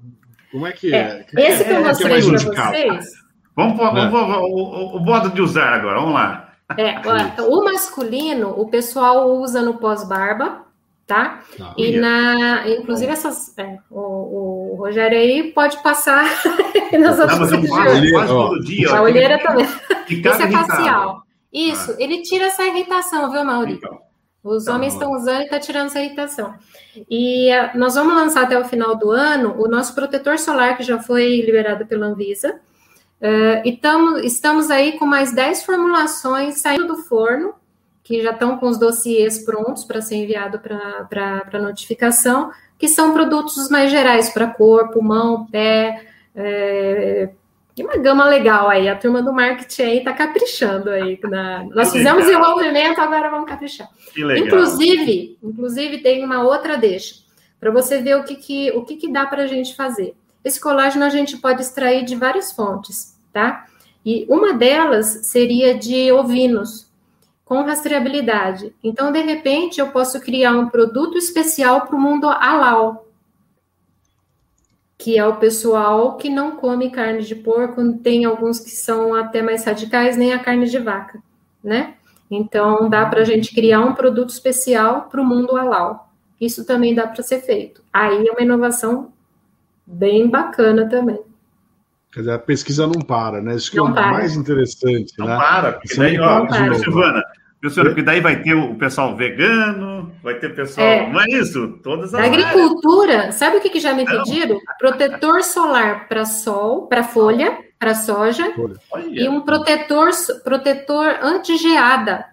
como é que é? é? Esse que eu é, mostrei para vocês. Vamos, vamos, vamos, o, o modo de usar agora, vamos lá. É, o masculino, o pessoal usa no pós-barba, tá? Ah, e na, inclusive essas, é, o, o, Rogério aí pode passar [LAUGHS] nas outras mas quase, quase todo dia. A olheira também. Esse é facial. Isso, ah. ele tira essa irritação, viu, Maurício? Então. Os tá homens estão usando e está tirando essa irritação. E uh, nós vamos lançar até o final do ano o nosso protetor solar, que já foi liberado pela Anvisa. Uh, e tamo, estamos aí com mais 10 formulações saindo do forno, que já estão com os dossiês prontos para ser enviado para notificação, que são produtos mais gerais para corpo, mão, pé, é, e uma gama legal aí. A turma do marketing aí está caprichando aí. Na... Nós fizemos envolvimento, agora vamos caprichar. Inclusive, inclusive, tem uma outra deixa, para você ver o que, que, o que, que dá para a gente fazer. Esse colágeno a gente pode extrair de várias fontes, tá? E uma delas seria de ovinos, com rastreabilidade. Então, de repente, eu posso criar um produto especial para o mundo halal, que é o pessoal que não come carne de porco, tem alguns que são até mais radicais, nem a carne de vaca, né? Então, dá para a gente criar um produto especial para o mundo halal. Isso também dá para ser feito. Aí é uma inovação bem bacana também. Quer dizer, a pesquisa não para, né? Isso que não é o para. mais interessante. Não né? para, porque daí, ó, Silvana, Professora, porque daí vai ter o pessoal vegano, vai ter o pessoal. É. Não é isso? Todas as. agricultura, áreas. sabe o que, que já me não. pediram? Protetor solar para sol, para folha, para soja, e um protetor, protetor anti-geada.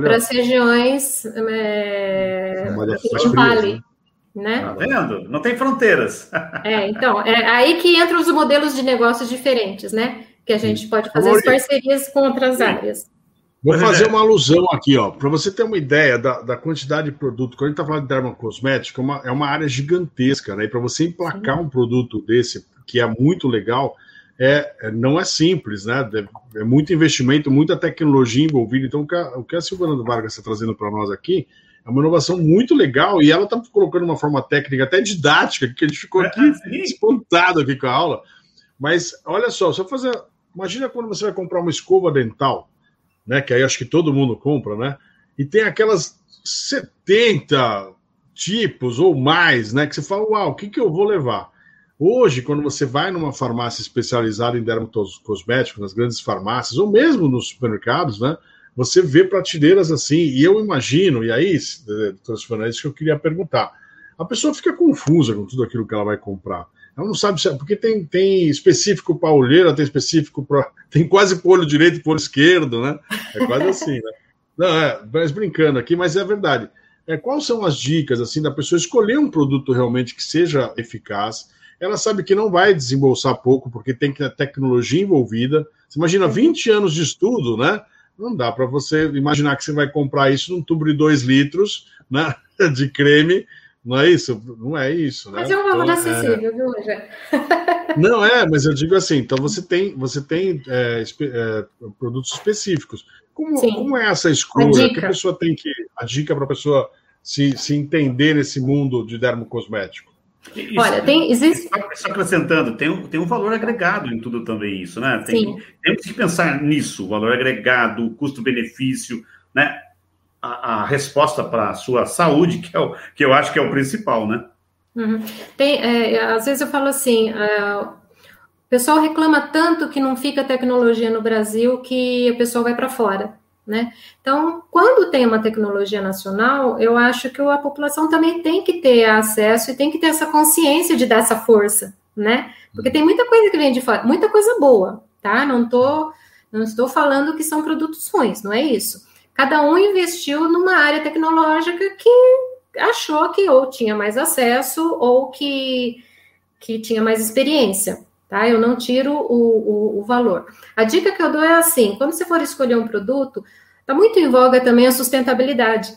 Para as regiões é, de vale. Né? Tá vendo? Não tem fronteiras. [LAUGHS] É, então, é aí que entram os modelos de negócios diferentes, né? Que a gente pode fazer as parcerias com outras áreas. Vou fazer uma alusão aqui, ó, para você ter uma ideia da, da, quantidade de produto. Quando a gente está falando de dermocosmética, é uma, é uma área gigantesca, né? E para você emplacar um produto desse, que é muito legal, é, é não é simples, né? É, é, muito investimento, muita tecnologia envolvida. Então, o que a, o que a Silvana Vargas está trazendo para nós aqui É uma inovação muito legal e ela está colocando uma forma técnica até didática, que a gente ficou aqui é, espantado aqui com a aula. Mas olha só, só fazer. Imagina quando você vai comprar uma escova dental, né? Que aí acho que todo mundo compra, né? E tem aquelas 70 tipos ou mais, né? Que você fala, uau, o que, que eu vou levar? Hoje, quando você vai numa farmácia especializada em dermatocosméticos, nas grandes farmácias, ou mesmo nos supermercados, né? Você vê prateleiras assim, e eu imagino, e aí, doutor Silvana, é isso que eu queria perguntar. A pessoa fica confusa com tudo aquilo que ela vai comprar. Ela não sabe se é, porque tem, tem específico para olheira, tem específico para. [LAUGHS] Tem quase para olho direito e para olho esquerdo, né? É quase assim, né? Não, é, mas brincando aqui, mas é verdade. É, quais são as dicas assim da pessoa escolher um produto realmente que seja eficaz? Ela sabe que não vai desembolsar pouco, porque tem que ter tecnologia envolvida. Você imagina 20 anos de estudo, né? Não dá para você imaginar que você vai comprar isso num tubo de 2 litros né, [LAUGHS] de creme não é isso? Não é isso, né? Mas é um valor então, acessível, é... viu, Rogério? [LAUGHS] Não é, mas eu digo assim, então você tem, você tem é, é, produtos específicos. Como, como é essa escolha? A que a pessoa tem que. A dica para a pessoa se, se entender nesse mundo de dermocosmético? Isso, Olha, tem, existe. Só acrescentando, tem um, tem um valor agregado em tudo também, isso, né? Tem, Sim. Temos que pensar nisso, valor agregado, custo-benefício, né? A, a resposta para a sua saúde, que, é o, que eu acho que é o principal, né? Uhum. Tem, é, às vezes eu falo assim, é, o pessoal reclama tanto que não fica tecnologia no Brasil que o pessoal vai para fora, né? Então, quando tem uma tecnologia nacional, eu acho que a população também tem que ter acesso e tem que ter essa consciência de dar essa força, né? Porque tem muita coisa que vem de fora, muita coisa boa, tá? Não tô, não estou falando que são produtos ruins, não é isso cada um investiu numa área tecnológica que achou que ou tinha mais acesso ou que, que tinha mais experiência. Tá? Eu não tiro o, o, o valor. A dica que eu dou é assim: quando você for escolher um produto, está muito em voga também a sustentabilidade.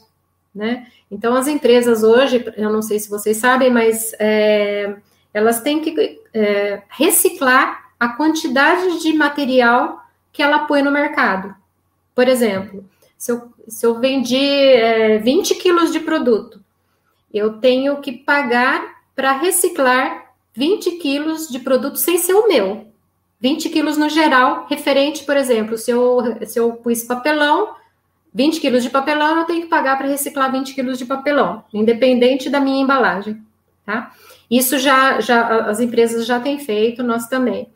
Né? Então, as empresas hoje, eu não sei se vocês sabem, mas é, elas têm que é, reciclar a quantidade de material que ela põe no mercado. Por exemplo, se eu, se eu vendi é, 20 quilos de produto, eu tenho que pagar para reciclar 20 quilos de produto sem ser o meu. 20 quilos no geral, referente, por exemplo, se eu, se eu pus papelão, 20 quilos de papelão, eu tenho que pagar para reciclar 20 quilos de papelão, independente da minha embalagem, tá? Isso já, já as empresas já têm feito, nós também.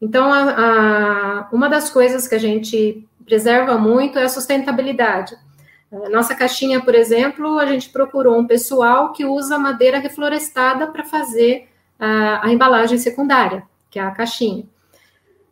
Então, a, a, uma das coisas que a gente preserva muito é a sustentabilidade. Nossa caixinha, por exemplo, a gente procurou um pessoal que usa madeira reflorestada para fazer a, a, embalagem secundária, que é a caixinha.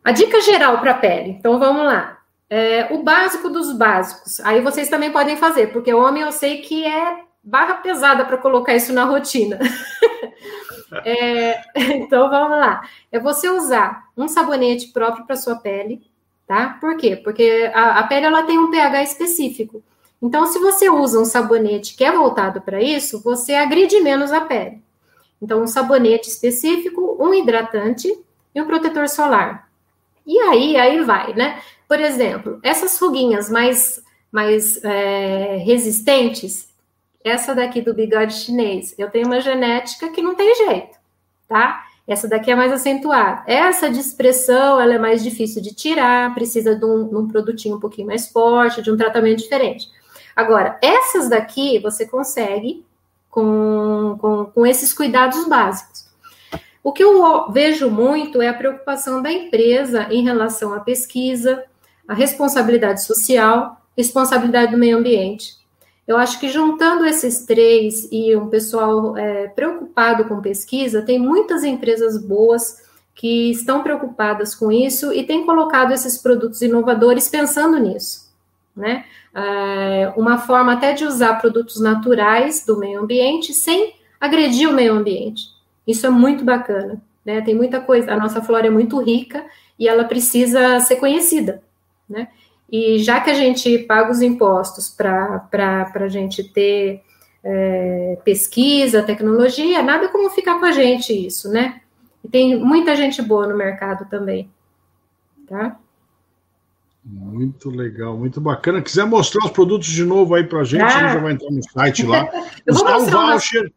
A dica geral para a pele, então vamos lá. É, o básico dos básicos. Aí vocês também podem fazer, porque homem eu sei que é barra pesada para colocar isso na rotina. [LAUGHS] é, [LAUGHS] então vamos lá. É você usar um sabonete próprio para sua pele, tá? Por quê? Porque a, a pele ela tem um pH específico. Então, se você usa um sabonete que é voltado para isso, você agride menos a pele. Então, um sabonete específico, um hidratante e um protetor solar. E aí, aí vai, né? Por exemplo, essas ruguinhas mais, mais é, resistentes, essa daqui do bigode chinês, eu tenho uma genética que não tem jeito, tá? Essa daqui é mais acentuada. Essa de expressão, ela é mais difícil de tirar, precisa de um, de um produtinho um pouquinho mais forte, de um tratamento diferente. Agora, essas daqui você consegue com, com, com esses cuidados básicos. O que eu vejo muito é a preocupação da empresa em relação à pesquisa, a responsabilidade social, responsabilidade do meio ambiente. Eu acho que juntando esses três e um pessoal é, preocupado com pesquisa, tem muitas empresas boas que estão preocupadas com isso e têm colocado esses produtos inovadores pensando nisso, né? É, uma forma até de usar produtos naturais do meio ambiente sem agredir o meio ambiente. Isso é muito bacana, né? Tem muita coisa, a nossa flora é muito rica e ela precisa ser conhecida, né? E já que a gente paga os impostos para a gente ter é, pesquisa, tecnologia, nada como ficar com a gente isso, né? E tem muita gente boa no mercado também, tá? Muito legal, muito bacana. Quiser mostrar os produtos de novo aí pra gente, ah. a gente já vai entrar no site lá. [LAUGHS] Usar o voucher.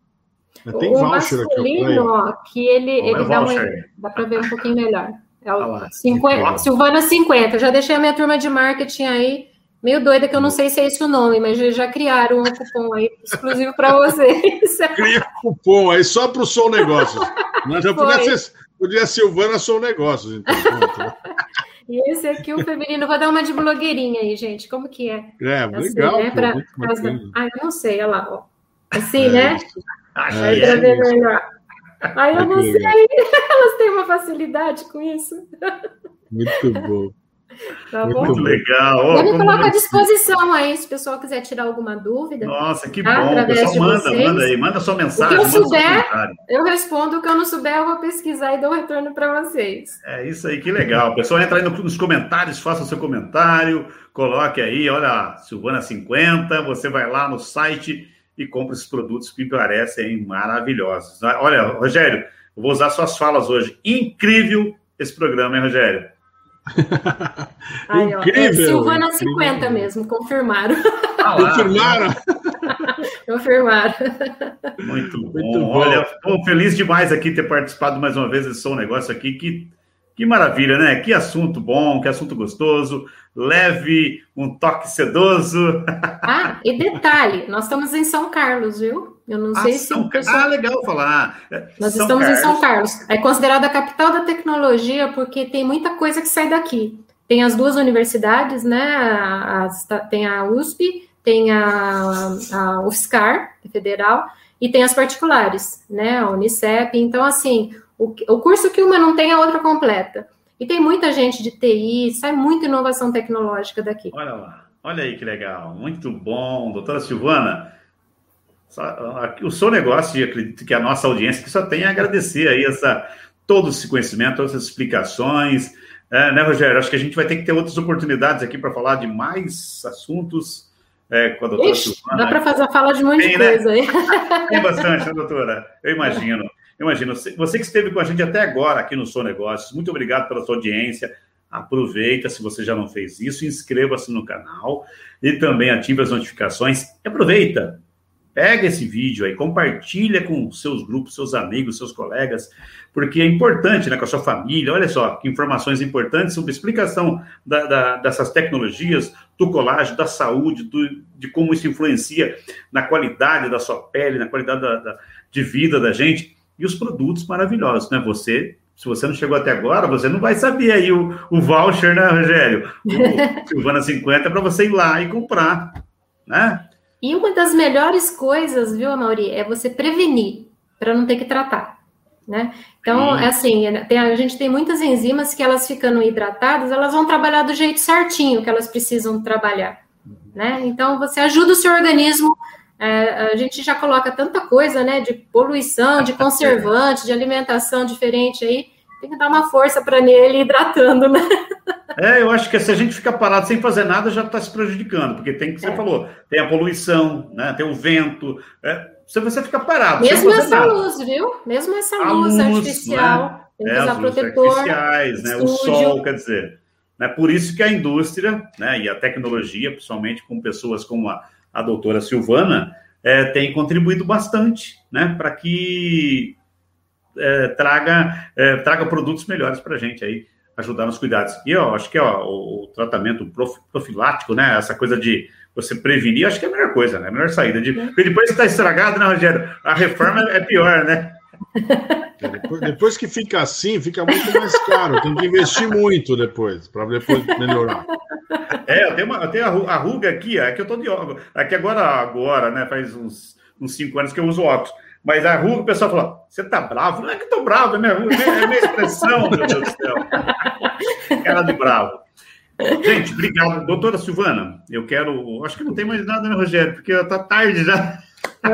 Uma... Tem o voucher aqui. Ó, que ele, ele dá, uma, dá para ver um pouquinho melhor. É o ah 50, Silvana 50. Já deixei a minha turma de marketing aí meio doida, que eu não sei se é esse o nome, mas já criaram um cupom aí exclusivo para vocês. [LAUGHS] Cria cupom aí só para o Som Negócios. Mas já podia ser, podia Silvana Som Negócios, então. [LAUGHS] E esse aqui, o feminino, vou dar uma de blogueirinha aí, gente. Como que é? É, assim, legal. Né? Pra, pra... Ah, eu não sei, olha lá, ó. Assim, é, né? Aí é, ver melhor. Aí eu [LAUGHS] não sei. [LAUGHS] Elas têm uma facilidade com isso. Muito bom. Tá Muito legal. eu me coloco à disposição aí, se o pessoal quiser tirar alguma dúvida. Nossa, que tá? bom. Através pessoal, manda, vocês. manda aí, manda sua mensagem. O que eu souber, eu respondo. O que eu não souber, eu vou pesquisar e dou um retorno para vocês. É isso aí, que legal. O pessoal entra aí nos comentários, faça o seu comentário, coloque aí, olha, Silvana 50, você vai lá no site e compra esses produtos que me parecem maravilhosos. Olha, Rogério, eu vou usar suas falas hoje. Incrível esse programa, hein, Rogério? [LAUGHS] Ó, é Silvana 50 mesmo, confirmaram. Ah, confirmaram? [LAUGHS] confirmaram. Muito bom. Muito bom. Olha, feliz demais aqui ter participado mais uma vez desse som negócio aqui. Que, que maravilha, né? Que assunto bom, que assunto gostoso, leve, um toque sedoso. [LAUGHS] Ah, e detalhe, nós estamos em São Carlos, viu? Eu não ah, sei se o pessoal... Ah, legal falar. Nós São estamos Carlos. em São Carlos. É considerada a capital da tecnologia porque tem muita coisa que sai daqui. Tem as duas universidades, né? As, tem a USP, tem a, a UFSCar, é federal, e tem as particulares, né? A Unicep. Então, assim, o, o curso que uma não tem, a outra completa. E tem muita gente de TI, sai muita inovação tecnológica daqui. Olha lá, olha aí que legal, muito bom. Doutora Silvana, o seu negócio, e acredito que a nossa audiência que só tem a agradecer aí essa, todo esse conhecimento, todas essas explicações. É, né, Rogério? Acho que a gente vai ter que ter outras oportunidades aqui para falar de mais assuntos é, com a doutora Ixi, Silvana. Dá para fazer a fala de um monte de né? coisa aí. [LAUGHS] Tem bastante, né, doutora? Eu imagino. Eu imagino. Você que esteve com a gente até agora aqui no Sou Negócios, muito obrigado pela sua audiência. Aproveita, se você já não fez isso, inscreva-se no canal e também ative as notificações. E aproveita, Pega esse vídeo aí, compartilha com seus grupos, seus amigos, seus colegas, porque é importante, né, com a sua família. Olha só, informações importantes sobre explicação da, da, dessas tecnologias, do colágeno, da saúde, do, de como isso influencia na qualidade da sua pele, na qualidade da, da, de vida da gente, e os produtos maravilhosos, né? Você se você não chegou até agora, você não vai saber aí o, o voucher, né, Rogério? O [LAUGHS] Silvana 50 para você ir lá e comprar, né? E uma das melhores coisas, viu, Mauri, é você prevenir para não ter que tratar, né? Então, é assim, tem, a gente tem muitas enzimas que elas ficando hidratadas, elas vão trabalhar do jeito certinho que elas precisam trabalhar, né? Então, você ajuda o seu organismo. É, a gente já coloca tanta coisa, né, de poluição, de [LAUGHS] conservante, de alimentação diferente aí, tem que dar uma força para ele hidratando, né? [LAUGHS] É, eu acho que se a gente ficar parado sem fazer nada, já está se prejudicando, porque tem que, você é. falou, tem a poluição, né? Tem o vento. É, se você ficar parado. Mesmo essa nada. luz, viu? Mesmo essa luz, luz artificial. Né? Tem que é, usar protetor. Artificiais, né? O sol, quer dizer. Né? Por isso que a indústria né, e a tecnologia, principalmente com pessoas como a, a doutora Silvana, é, tem contribuído bastante né, para que é, traga, é, traga produtos melhores para a gente aí ajudar nos cuidados. E eu acho que ó, o, tratamento profilático, né? Essa coisa de você prevenir, acho que é a melhor coisa, né? A melhor saída. De, porque depois que está estragado, né, Rogério? A reforma é pior, né? É, depois, depois, que fica assim, fica muito mais caro. Tem que investir muito depois, para depois melhorar. É, eu tenho, uma, eu tenho a ruga aqui, é que eu tô de óculos. Aqui agora, agora, né? Faz uns, uns cinco anos que eu uso óculos. Mas a ruga, o pessoal falou: você tá bravo? Não é que eu tô bravo, é minha, é minha expressão, meu Deus do céu. Cara de bravo. Gente, obrigado. Doutora Silvana, eu quero. Acho que não tem mais nada, né, Rogério? Porque tá tarde já. Ah,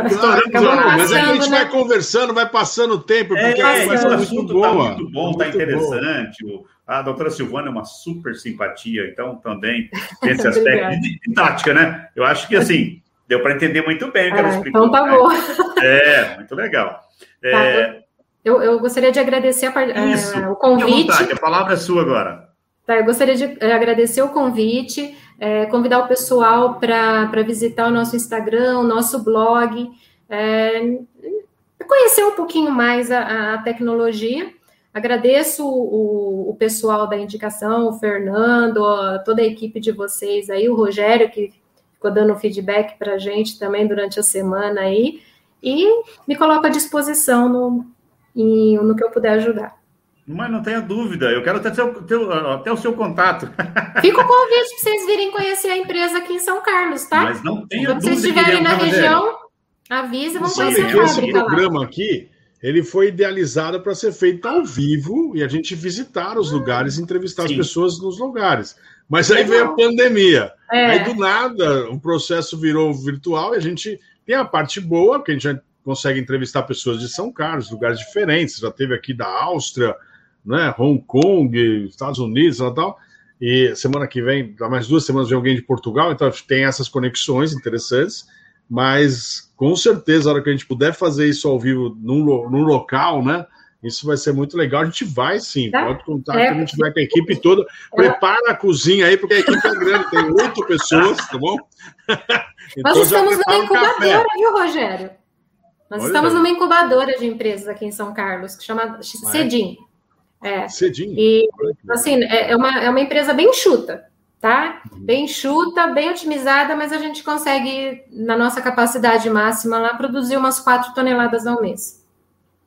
mas é que a gente vai conversando, vai passando o tempo, porque é, a conversa é muito boa. Tá muito bom, tá interessante. Boa. A doutora Silvana é uma super simpatia, então também [LAUGHS] tem esse aspecto de, de tática, né? Eu acho que assim Deu para entender muito bem o que ela ah, explicou. Então tá né? bom. [LAUGHS] É, muito legal. Tá, é... Eu, eu, gostaria de agradecer a, Isso, o convite. a palavra é sua agora. Tá, eu gostaria de eh, agradecer o convite, é, convidar o pessoal para visitar o nosso Instagram, o nosso blog, é, conhecer um pouquinho mais a, a tecnologia. Agradeço o, o, pessoal da indicação, o Fernando, toda a equipe de vocês aí, o Rogério, que ficou dando feedback para a gente também durante a semana aí, e me coloco à disposição no, no que eu puder ajudar. Mas não tenha dúvida, eu quero até, seu, até o seu contato. [LAUGHS] Fica o convite para vocês virem conhecer a empresa aqui em São Carlos, tá? Mas não tenha Quando vocês estiverem na região, avisa, vamos conhecer a fábrica Esse programa lá. aqui, ele foi idealizado para ser feito ao vivo e a gente visitar os lugares, entrevistar Sim. as pessoas nos lugares. Mas aí veio a pandemia. É. Aí do nada o processo virou virtual e a gente tem a parte boa, porque a gente consegue entrevistar pessoas de São Carlos, lugares diferentes. Já teve aqui da Áustria, né, Hong Kong, Estados Unidos e tal. E semana que vem, mais duas semanas, vem alguém de Portugal, então tem essas conexões interessantes. Mas com certeza, a hora que a gente puder fazer isso ao vivo num, num local, né? Isso vai ser muito legal. A gente vai sim, tá? pode contar é. que a gente vai com a equipe toda. Prepara a cozinha aí, porque a equipe é grande, tem oito pessoas, tá bom? [LAUGHS] então, Nós estamos numa incubadora, viu, Rogério? Nós Olha estamos aí. numa incubadora de empresas aqui em São Carlos, que chama Cedim. É. Cedim. E, assim, é, é uma, é uma empresa bem chuta tá? Bem chuta, bem otimizada, mas a gente consegue, na nossa capacidade máxima lá, produzir umas 4 toneladas ao mês.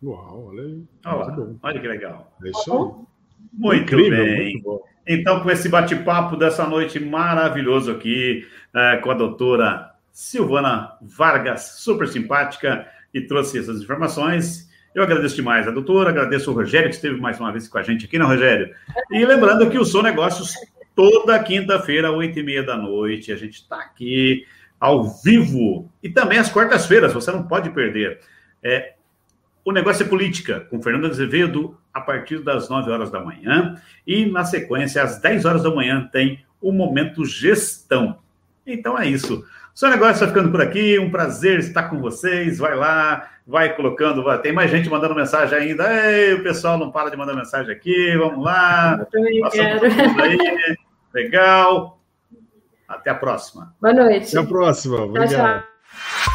Uau, olha aí. Olha, olha que legal. É isso aí. Muito Incrível, bem. Muito então, com esse bate-papo dessa noite maravilhoso aqui, é, com a doutora Silvana Vargas, super simpática, e trouxe essas informações. Eu agradeço demais a doutora, agradeço o Rogério, que esteve mais uma vez com a gente aqui, não, Rogério? E lembrando que o Sou Negócios toda quinta-feira, oito e meia da noite. A gente está aqui ao vivo. E também às quartas-feiras, você não pode perder. É, o Negócio é Política, com Fernando Azevedo, a partir das 9 horas da manhã. E, na sequência, às 10 horas da manhã, tem o Momento Gestão. Então é isso. O seu negócio está ficando por aqui. Um prazer estar com vocês. Vai lá, vai colocando. Vai. Tem mais gente mandando mensagem ainda. Ei, o pessoal não para de mandar mensagem aqui. Vamos lá. Eu também quero. Aí. Legal. Até a próxima. Boa noite. Até a próxima. Obrigado. Tchau, tchau.